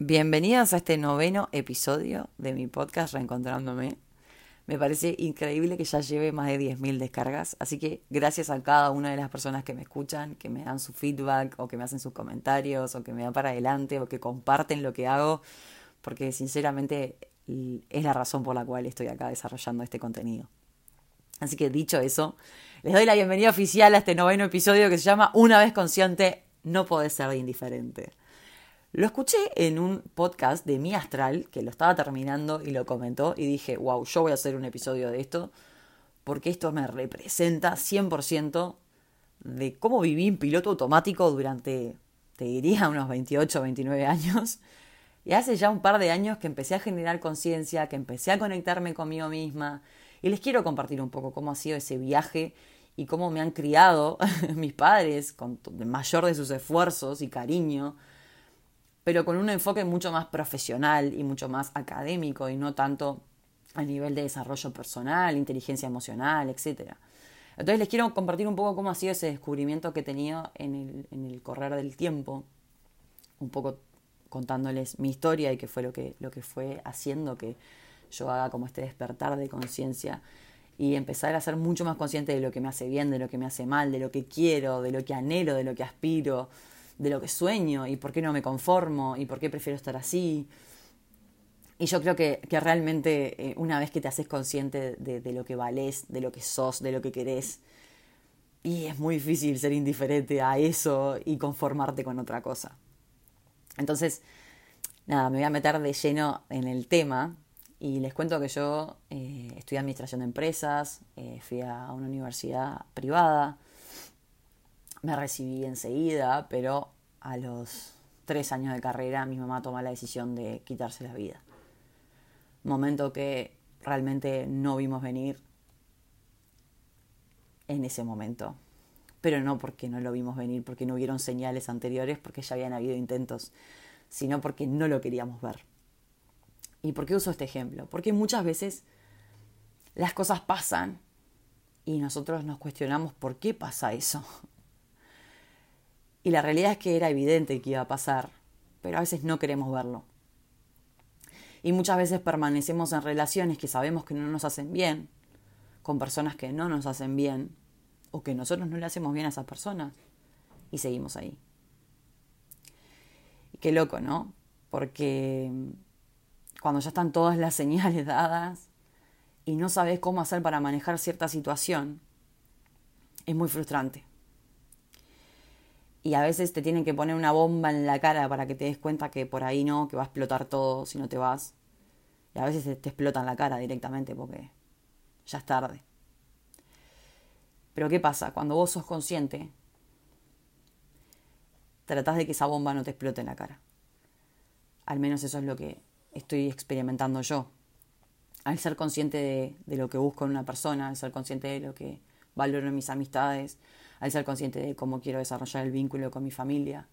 Bienvenidos a este noveno episodio de mi podcast Reencontrándome. Me parece increíble que ya lleve más de 10.000 descargas, así que gracias a cada una de las personas que me escuchan, que me dan su feedback o que me hacen sus comentarios o que me dan para adelante o que comparten lo que hago, porque sinceramente es la razón por la cual estoy acá desarrollando este contenido. Así que dicho eso, les doy la bienvenida oficial a este noveno episodio que se llama Una vez consciente, no podés ser indiferente. Lo escuché en un podcast de Mi Astral, que lo estaba terminando y lo comentó, y dije, wow, yo voy a hacer un episodio de esto, porque esto me representa 100% de cómo viví en piloto automático durante, te diría, unos 28, 29 años. Y hace ya un par de años que empecé a generar conciencia, que empecé a conectarme conmigo misma. Y les quiero compartir un poco cómo ha sido ese viaje y cómo me han criado mis padres con el mayor de sus esfuerzos y cariño pero con un enfoque mucho más profesional y mucho más académico y no tanto a nivel de desarrollo personal, inteligencia emocional, etc. Entonces les quiero compartir un poco cómo ha sido ese descubrimiento que he tenido en el, en el correr del tiempo, un poco contándoles mi historia y qué fue lo que, lo que fue haciendo que yo haga como este despertar de conciencia y empezar a ser mucho más consciente de lo que me hace bien, de lo que me hace mal, de lo que quiero, de lo que anhelo, de lo que aspiro, de lo que sueño y por qué no me conformo y por qué prefiero estar así. Y yo creo que, realmente eh, una vez que te haces consciente de, lo que valés, de lo que sos, de lo que querés, y es muy difícil ser indiferente a eso y conformarte con otra cosa. Entonces, nada, me voy a meter de lleno en el tema y les cuento que yo eh, estudié administración de empresas, eh, fui a una universidad privada, me recibí enseguida, pero a los tres años de carrera mi mamá toma la decisión de quitarse la vida. Momento que realmente no vimos venir en ese momento. Pero no porque no lo vimos venir, porque no hubieron señales anteriores, porque ya habían habido intentos, sino porque no lo queríamos ver. ¿Y por qué uso este ejemplo? Porque muchas veces las cosas pasan y nosotros nos cuestionamos por qué pasa eso. Y la realidad es que era evidente que iba a pasar, pero a veces no queremos verlo. Y muchas veces permanecemos en relaciones que sabemos que no nos hacen bien, con personas que no nos hacen bien, o que nosotros no le hacemos bien a esas personas, y seguimos ahí. Y qué loco, ¿no? Porque cuando ya están todas las señales dadas y no sabes cómo hacer para manejar cierta situación, es muy frustrante y a veces te tienen que poner una bomba en la cara para que te des cuenta que por ahí no, que va a explotar todo si no te vas. Y a veces te, explotan la cara directamente porque ya es tarde. Pero ¿qué pasa? Cuando vos sos consciente, tratás de que esa bomba no te explote en la cara. Al menos eso es lo que estoy experimentando yo. Al ser consciente de, de lo que busco en una persona, al ser consciente de lo que valoro en mis amistades, al ser consciente de cómo quiero desarrollar el vínculo con mi familia.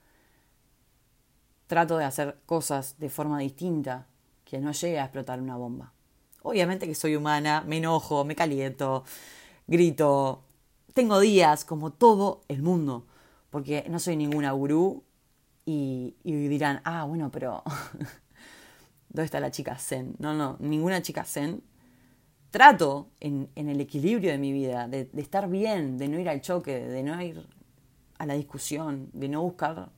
Trato de hacer cosas de forma distinta que no llegue a explotar una bomba. Obviamente que soy humana, me enojo, me caliento, grito. Tengo días como todo el mundo, porque no soy ninguna gurú y, y dirán, ah, bueno, pero ¿dónde está la chica zen? No, no, ninguna chica zen trato en, el equilibrio de mi vida, de, estar bien, de no ir al choque, de no ir a la discusión, de no buscar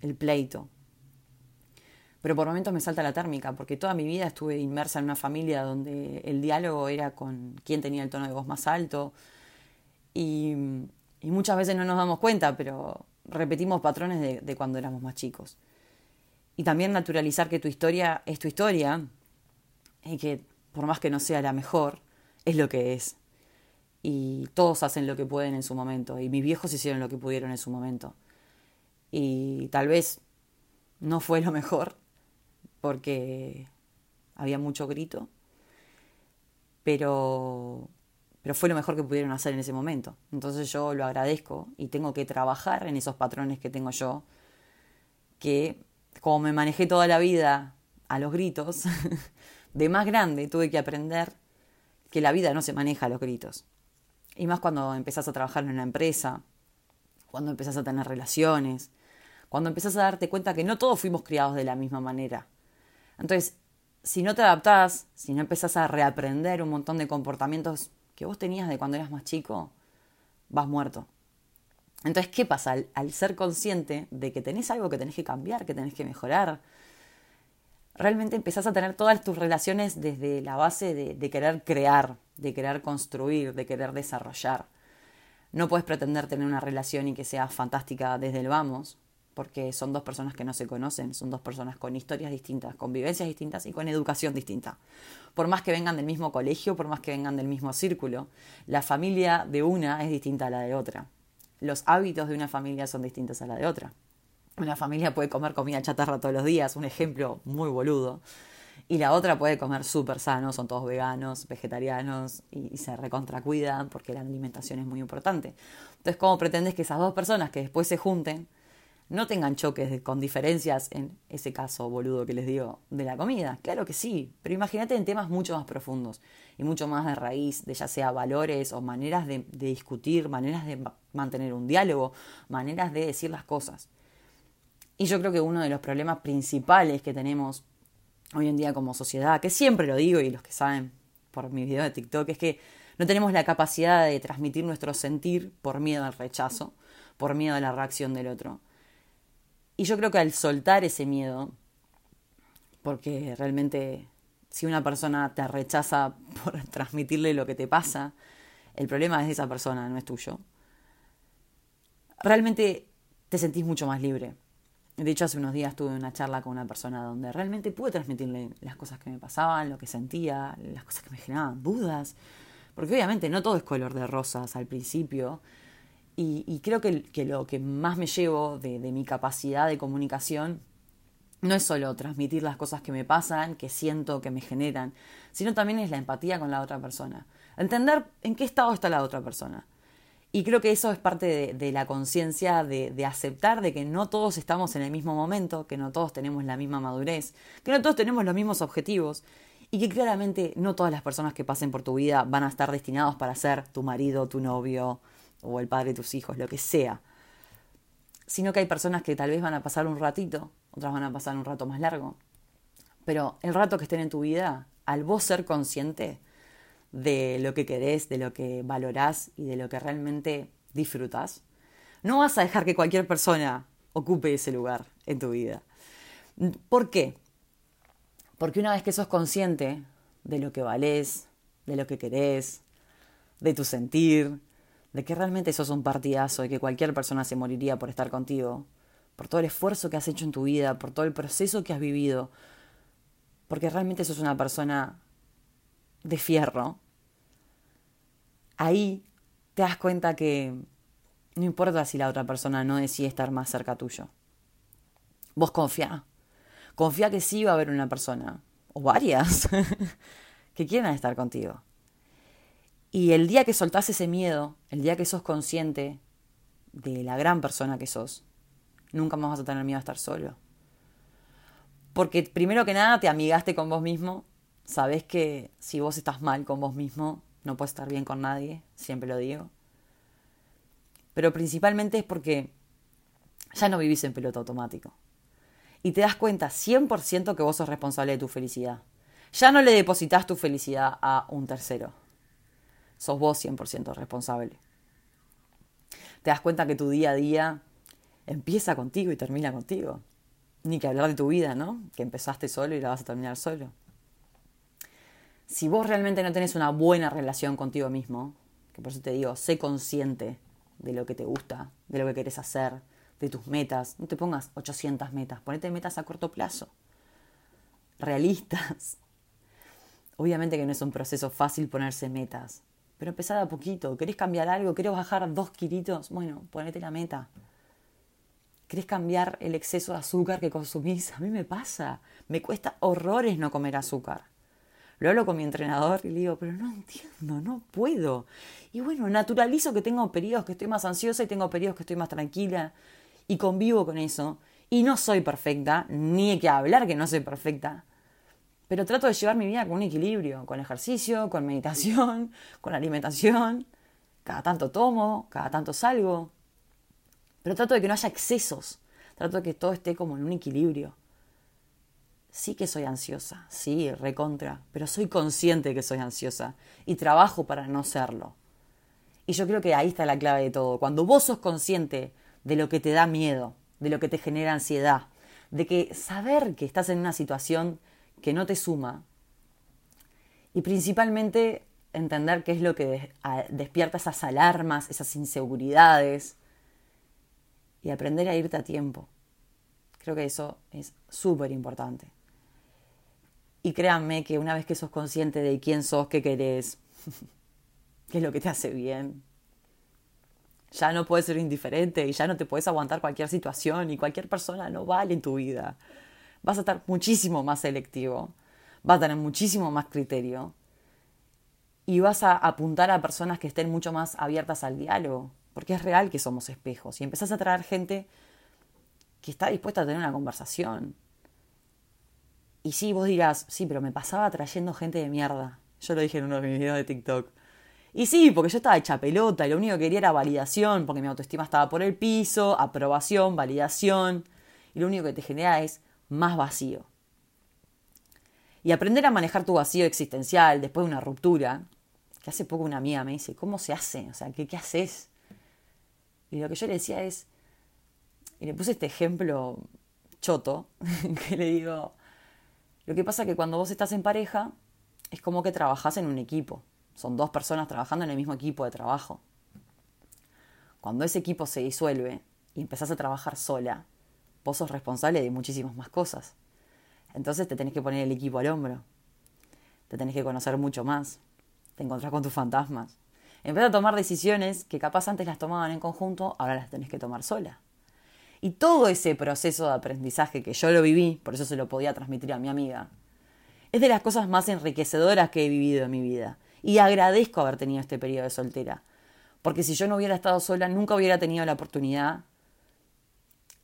el pleito. Pero por momentos me salta la térmica, porque toda mi vida estuve inmersa en una familia donde el diálogo era con quién tenía el tono de voz más alto. Y, muchas veces no nos damos cuenta, pero repetimos patrones de, de cuando éramos más chicos. Y también naturalizar que tu historia es tu historia y que por más que no sea la mejor, es lo que es. Y todos hacen lo que pueden en su momento. Y mis viejos hicieron lo que pudieron en su momento. Y tal vez no fue lo mejor, porque había mucho grito, pero, pero fue lo mejor que pudieron hacer en ese momento. Entonces yo lo agradezco y tengo que trabajar en esos patrones que tengo yo, que como me manejé toda la vida a los gritos, de más grande tuve que aprender que la vida no se maneja a los gritos. Y más cuando empezás a trabajar en una empresa, cuando empezás a tener relaciones, Cuando empezás a darte cuenta que no todos fuimos criados de la misma manera. Entonces, si no te adaptás, si no empezás a reaprender un montón de comportamientos que vos tenías de cuando eras más chico, vas muerto. Entonces, ¿qué pasa? Al, ser consciente de que tenés algo que tenés que cambiar, que tenés que mejorar, realmente empezás a tener todas tus relaciones desde la base de, querer crear, de querer construir, de querer desarrollar. No puedes pretender tener una relación y que sea fantástica desde el vamos, porque son dos personas que no se conocen, son dos personas con historias distintas, con vivencias distintas y con educación distinta. Por más que vengan del mismo colegio, por más que vengan del mismo círculo, la familia de una es distinta a la de otra. Los hábitos de una familia son distintos a la de otra. Una familia puede comer comida chatarra todos los días, un ejemplo muy boludo, y la otra puede comer súper sano, son todos veganos, vegetarianos y, se recontracuidan porque la alimentación es muy importante. Entonces, ¿cómo pretendes que esas dos personas que después se junten no tengan choques con diferencias en ese caso boludo que les digo de la comida. Claro que sí, pero imagínate en temas mucho más profundos y mucho más de raíz, de ya sea valores o maneras de, discutir, maneras de mantener un diálogo, maneras de decir las cosas. Y yo creo que uno de los problemas principales que tenemos hoy en día como sociedad, que siempre lo digo y los que saben por mi video de TikTok, es que no tenemos la capacidad de transmitir nuestro sentir por miedo al rechazo, por miedo a la reacción del otro. Y yo creo que al soltar ese miedo, porque realmente si una persona te rechaza por transmitirle lo que te pasa, el problema es de esa persona, no es tuyo. Realmente te sentís mucho más libre. De hecho, hace unos días tuve una charla con una persona donde realmente pude transmitirle las cosas que me pasaban, lo que sentía, las cosas que me generaban dudas. Porque obviamente no todo es color de rosas al principio. Y, creo que, lo que más me llevo de, mi capacidad de comunicación no es solo transmitir las cosas que me pasan, que siento, que me generan, sino también es la empatía con la otra persona. Entender en qué estado está la otra persona. Y creo que eso es parte de, la conciencia de, de, aceptar de que no todos estamos en el mismo momento, que no todos tenemos la misma madurez, que no todos tenemos los mismos objetivos y que claramente no todas las personas que pasen por tu vida van a estar destinados para ser tu marido, tu novio, o el padre de tus hijos, lo que sea. Sino que hay personas que tal vez van a pasar un ratito, otras van a pasar un rato más largo. Pero el rato que estén en tu vida, al vos ser consciente de lo que querés, de lo que valorás y de lo que realmente disfrutas, no vas a dejar que cualquier persona ocupe ese lugar en tu vida. ¿Por qué? Porque una vez que sos consciente de lo que valés, de lo que querés, de tu sentir, de que realmente sos un partidazo y que cualquier persona se moriría por estar contigo, por todo el esfuerzo que has hecho en tu vida, por todo el proceso que has vivido, porque realmente sos una persona de fierro, ahí te das cuenta que no importa si la otra persona no decide estar más cerca tuyo. Vos confía. Confía que sí va a haber una persona, o varias, que quieran estar contigo. Y el día que soltás ese miedo, el día que sos consciente de la gran persona que sos, nunca más vas a tener miedo a estar solo. Porque primero que nada te amigaste con vos mismo, sabes que si vos estás mal con vos mismo, no puedes estar bien con nadie, siempre lo digo. Pero principalmente es porque ya no vivís en piloto automático. Y te das cuenta 100% que vos sos responsable de tu felicidad. Ya no le depositas tu felicidad a un tercero sos vos 100% responsable. Te das cuenta que tu día a día empieza contigo y termina contigo. Ni que hablar de tu vida, ¿no? Que empezaste solo y la vas a terminar solo. Si vos realmente no tenés una buena relación contigo mismo, que por eso te digo, sé consciente de lo que te gusta, de lo que querés hacer, de tus metas. No te pongas 800 metas, ponete metas a corto plazo, realistas. Obviamente que no es un proceso fácil ponerse metas, pero empezá a poquito. ¿Querés cambiar algo? ¿Querés bajar dos kilitos? Bueno, ponete la meta. ¿Querés cambiar el exceso de azúcar que consumís? A mí me pasa. Me cuesta horrores no comer azúcar. Lo hablo con mi entrenador y le digo, pero no entiendo, no puedo. Y bueno, naturalizo que tengo periodos que estoy más ansiosa y tengo periodos que estoy más tranquila y convivo con eso. Y no soy perfecta, ni hay que hablar que no soy perfecta, pero trato de llevar mi vida con un equilibrio, con ejercicio, con meditación, con alimentación. Cada tanto tomo, cada tanto salgo. Pero trato de que no haya excesos. Trato de que todo esté como en un equilibrio. Sí que soy ansiosa, sí, recontra, pero soy consciente que soy ansiosa y trabajo para no serlo. Y yo creo que ahí está la clave de todo. Cuando vos sos consciente de lo que te da miedo, de lo que te genera ansiedad, de que saber que estás en una situación que no te suma y principalmente entender qué es lo que despierta esas alarmas, esas inseguridades y aprender a irte a tiempo. Creo que eso es súper importante. Y créanme que una vez que sos consciente de quién sos, qué querés, qué es lo que te hace bien, ya no puedes ser indiferente y ya no te puedes aguantar cualquier situación y cualquier persona no vale en tu vida. Vas a estar muchísimo más selectivo, vas a tener muchísimo más criterio y vas a apuntar a personas que estén mucho más abiertas al diálogo, porque es real que somos espejos y empezás a traer gente que está dispuesta a tener una conversación. Y sí, vos dirás, sí, pero me pasaba trayendo gente de mierda. Yo lo dije en uno de mis videos de TikTok. Y sí, porque yo estaba hecha pelota y lo único que quería era validación, porque mi autoestima estaba por el piso, aprobación, validación. Y lo único que te genera es más vacío. Y aprender a manejar tu vacío existencial después de una ruptura, que hace poco una amiga me dice, ¿cómo se hace? O sea, ¿qué, qué haces? Y lo que yo le decía es, y le puse este ejemplo choto, que le digo, lo que pasa es que cuando vos estás en pareja, es como que trabajás en un equipo. Son dos personas trabajando en el mismo equipo de trabajo. Cuando ese equipo se disuelve y empezás a trabajar sola, vos sos responsable de muchísimas más cosas. Entonces te tenés que poner el equipo al hombro. Te tenés que conocer mucho más. Te encontrás con tus fantasmas. Empezás a tomar decisiones que capaz antes las tomaban en conjunto, ahora las tenés que tomar sola. Y todo ese proceso de aprendizaje que yo lo viví, por eso se lo podía transmitir a mi amiga, es de las cosas más enriquecedoras que he vivido en mi vida. Y agradezco haber tenido este periodo de soltera. Porque si yo no hubiera estado sola, nunca hubiera tenido la oportunidad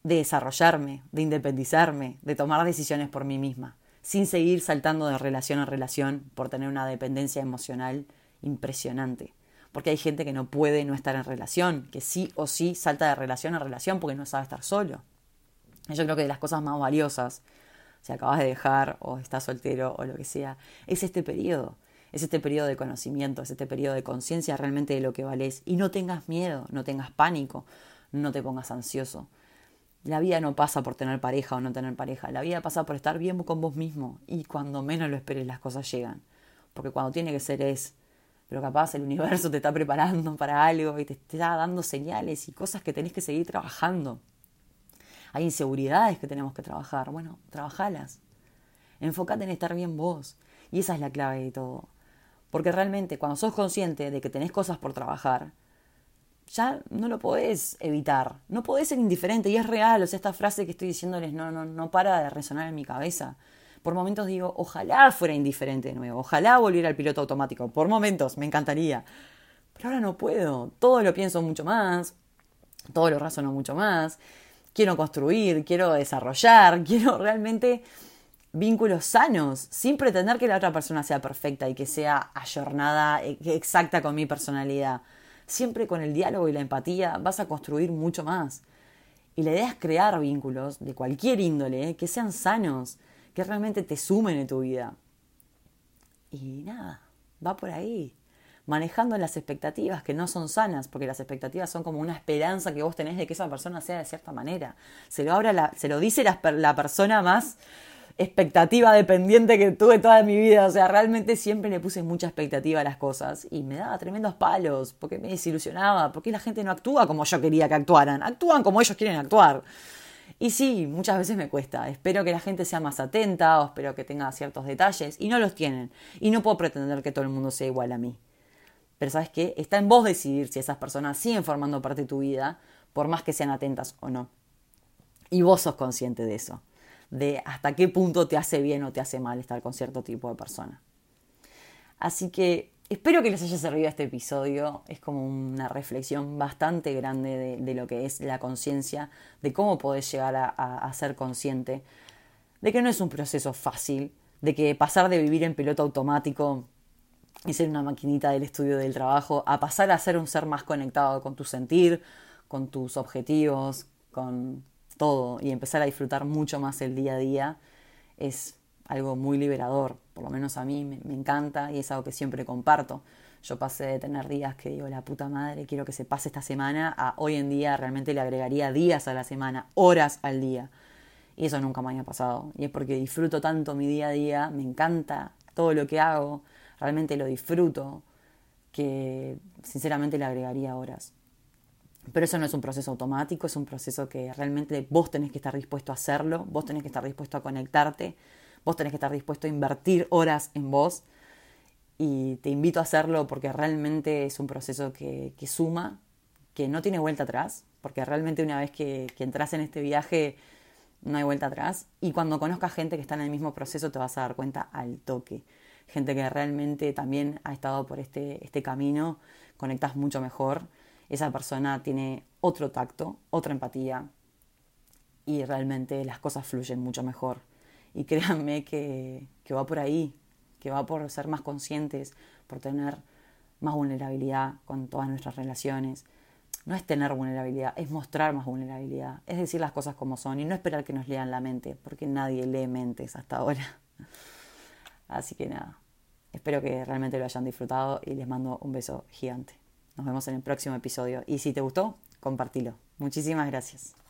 de desarrollarme, de independizarme, de tomar decisiones por mí misma, sin seguir saltando de relación a relación por tener una dependencia emocional impresionante. Porque hay gente que no puede no estar en relación, que sí o sí salta de relación a relación porque no sabe estar solo. yo creo que de las cosas más valiosas, si acabas de dejar o estás soltero o lo que sea, es este periodo es este periodo de conocimiento, es este periodo de conciencia realmente de lo que vales. Y no tengas miedo, no tengas pánico, no te pongas ansioso. La vida no pasa por tener pareja o no tener pareja, la vida pasa por estar bien con vos mismo y cuando menos lo esperes las cosas llegan. Porque cuando tiene que ser es, pero capaz el universo te está preparando para algo y te está dando señales y cosas que tenés que seguir trabajando. Hay inseguridades que tenemos que trabajar. Bueno, trabajalas. Enfócate en estar bien vos. Y esa es la clave de todo. Porque realmente cuando sos consciente de que tenés cosas por trabajar, ya no lo podés evitar, no podés ser indiferente y es real, o sea, esta frase que estoy diciéndoles no, no, no para de resonar en mi cabeza. Por momentos digo, ojalá fuera indiferente de nuevo, ojalá volviera al piloto automático, por momentos me encantaría, pero ahora no puedo, todo lo pienso mucho más, todo lo razono mucho más, quiero construir, quiero desarrollar, quiero realmente vínculos sanos, sin pretender que la otra persona sea perfecta y que sea ayornada, e, exacta con mi personalidad. Siempre con el diálogo y la empatía vas a construir mucho más. Y la idea es crear vínculos de cualquier índole ¿eh? que sean sanos, que realmente te sumen en tu vida. Y nada, va por ahí. Manejando las expectativas que no son sanas, porque las expectativas son como una esperanza que vos tenés de que esa persona sea de cierta manera. Se lo, se lo dice la, la persona más expectativa dependiente que tuve toda mi vida. O sea, realmente siempre le puse mucha expectativa a las cosas y me daba tremendos palos porque me desilusionaba, porque la gente no actúa como yo quería que actuaran, actúan como ellos quieren actuar. Y sí, muchas veces me cuesta. Espero que la gente sea más atenta o espero que tenga ciertos detalles y no los tienen. Y no puedo pretender que todo el mundo sea igual a mí. Pero sabes qué? Está en vos decidir si esas personas siguen formando parte de tu vida, por más que sean atentas o no. Y vos sos consciente de eso de hasta qué punto te hace bien o te hace mal estar con cierto tipo de persona. Así que espero que les haya servido este episodio. Es como una reflexión bastante grande de, lo que es la conciencia, de cómo podés llegar a, ser consciente, de que no es un proceso fácil, de que pasar de vivir en piloto automático y ser una maquinita del estudio del trabajo, a pasar a ser un ser más conectado con tu sentir, con tus objetivos, con todo y empezar a disfrutar mucho más el día a día es algo muy liberador, por lo menos a mí me, encanta y es algo que siempre comparto. Yo pasé de tener días que digo, la puta madre, quiero que se pase esta semana, a hoy en día realmente le agregaría días a la semana, horas al día. Y eso nunca me había pasado. Y es porque disfruto tanto mi día a día, me encanta todo lo que hago, realmente lo disfruto, que sinceramente le agregaría horas. Pero eso no es un proceso automático, es un proceso que realmente vos tenés que estar dispuesto a hacerlo, vos tenés que estar dispuesto a conectarte, vos tenés que estar dispuesto a invertir horas en vos y te invito a hacerlo porque realmente es un proceso que, que suma, que no tiene vuelta atrás, porque realmente una vez que, entras en este viaje no hay vuelta atrás y cuando conozcas gente que está en el mismo proceso te vas a dar cuenta al toque. Gente que realmente también ha estado por este, este camino, conectas mucho mejor, esa persona tiene otro tacto, otra empatía y realmente las cosas fluyen mucho mejor. Y créanme que, que va por ahí, que va por ser más conscientes, por tener más vulnerabilidad con todas nuestras relaciones. No es tener vulnerabilidad, es mostrar más vulnerabilidad, es decir las cosas como son y no esperar que nos lean la mente, porque nadie lee mentes hasta ahora. Así que nada, espero que realmente lo hayan disfrutado y les mando un beso gigante. Nos vemos en el próximo episodio y si te gustó, compartilo. Muchísimas gracias.